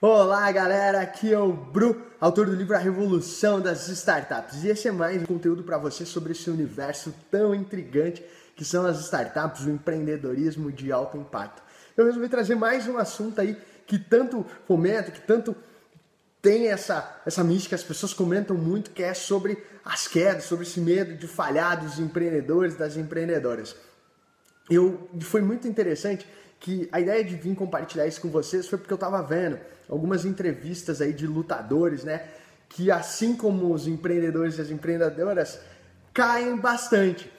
Olá galera, aqui é o Bru, autor do livro A Revolução das Startups. E esse é mais um conteúdo para você sobre esse universo tão intrigante que são as startups, o empreendedorismo de alto impacto. Eu resolvi trazer mais um assunto aí que tanto fomenta, que tanto tem essa, essa mística, as pessoas comentam muito, que é sobre as quedas, sobre esse medo de falhar dos empreendedores, das empreendedoras. Eu, foi muito interessante que a ideia de vir compartilhar isso com vocês foi porque eu estava vendo algumas entrevistas aí de lutadores, né? Que assim como os empreendedores e as empreendedoras, caem bastante.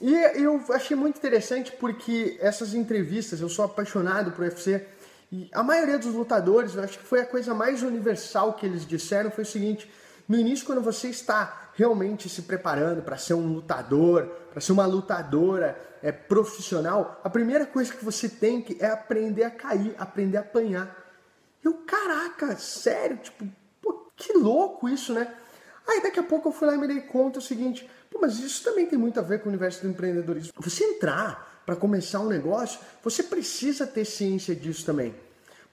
E eu achei muito interessante porque essas entrevistas, eu sou apaixonado por UFC, e a maioria dos lutadores, eu acho que foi a coisa mais universal que eles disseram, foi o seguinte, no início quando você está realmente se preparando para ser um lutador, para ser uma lutadora é, profissional, a primeira coisa que você tem que é aprender a cair, aprender a apanhar. Eu, caraca, sério, tipo, pô, que louco isso, né? Aí daqui a pouco eu fui lá e me dei conta o seguinte, pô, mas isso também tem muito a ver com o universo do empreendedorismo. Você entrar para começar um negócio, você precisa ter ciência disso também.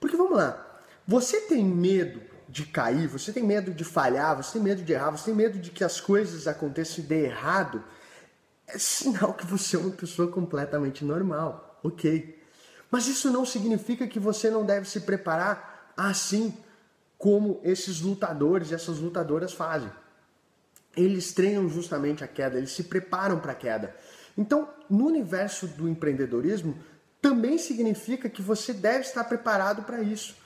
Porque vamos lá, você tem medo de cair, você tem medo de falhar, você tem medo de errar, você tem medo de que as coisas aconteçam e dê errado, é sinal que você é uma pessoa completamente normal, ok? Mas isso não significa que você não deve se preparar assim como esses lutadores e essas lutadoras fazem. Eles treinam justamente a queda, eles se preparam para a queda. Então, no universo do empreendedorismo, também significa que você deve estar preparado para isso.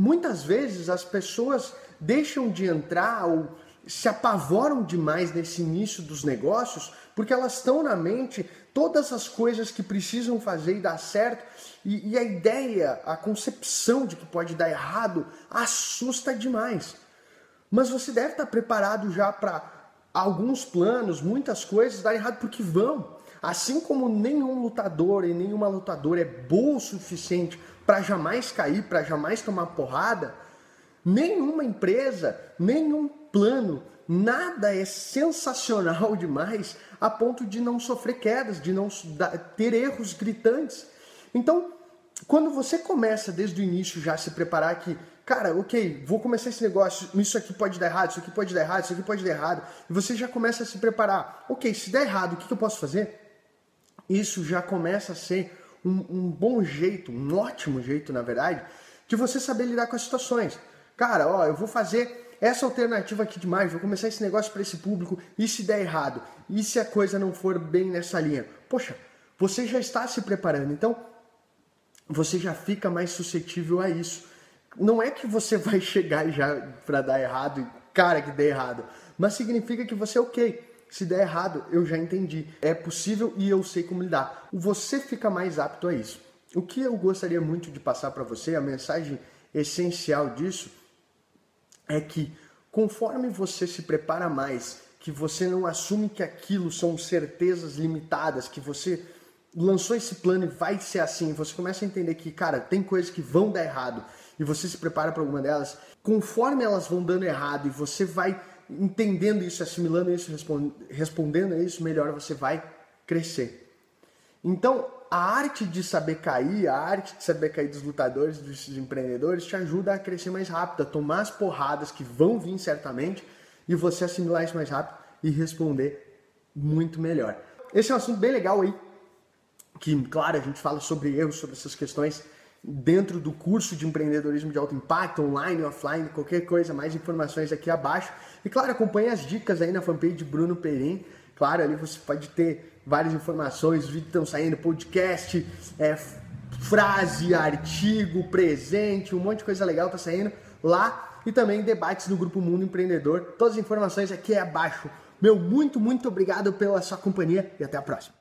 Muitas vezes as pessoas deixam de entrar ou se apavoram demais nesse início dos negócios porque elas estão na mente todas as coisas que precisam fazer e dar certo e, e a ideia, a concepção de que pode dar errado assusta demais. Mas você deve estar preparado já para alguns planos, muitas coisas dar errado porque vão. Assim como nenhum lutador e nenhuma lutadora é boa o suficiente para jamais cair, para jamais tomar porrada, nenhuma empresa, nenhum plano, nada é sensacional demais a ponto de não sofrer quedas, de não ter erros gritantes. Então, quando você começa desde o início já a se preparar que, cara, ok, vou começar esse negócio, isso aqui pode dar errado, isso aqui pode dar errado, isso aqui pode dar errado, e você já começa a se preparar, ok, se der errado, o que eu posso fazer? Isso já começa a ser um, um, bom jeito, um ótimo jeito, na verdade, de você saber lidar com as situações. Cara, ó, eu vou fazer essa alternativa aqui demais, vou começar esse negócio para esse público, e se der errado? E se a coisa não for bem nessa linha? Poxa, você já está se preparando, então você já fica mais suscetível a isso. Não é que você vai chegar já para dar errado, cara que dê errado, mas significa que você, ok, se der errado, eu já entendi. É possível e eu sei como lidar. Você fica mais apto a isso. O que eu gostaria muito de passar para você, a mensagem essencial disso, é que conforme você se prepara mais, que você não assume que aquilo são certezas limitadas, que você lançou esse plano e vai ser assim, você começa a entender que, cara, tem coisas que vão dar errado e você se prepara para alguma delas, conforme elas vão dando errado e você vai entendendo isso, assimilando isso, respondendo a isso, melhor você vai crescer. Então, a arte de saber cair, a arte de saber cair dos lutadores, dos empreendedores, te ajuda a crescer mais rápido, a tomar as porradas que vão vir certamente e você assimilar isso mais rápido e responder muito melhor. Esse é um assunto bem legal aí, que, claro, a gente fala sobre erros, sobre essas questões dentro do curso de empreendedorismo de alto impacto, online, offline, qualquer coisa, mais informações aqui abaixo. E claro, acompanhe as dicas aí na fanpage Bruno Perim. Claro, ali você pode ter várias informações, vídeos estão saindo, podcast, é, frase, artigo, presente, um monte de coisa legal está saindo lá e também debates no grupo Mundo Empreendedor. Todas as informações aqui abaixo. Meu muito, muito obrigado pela sua companhia e até a próxima.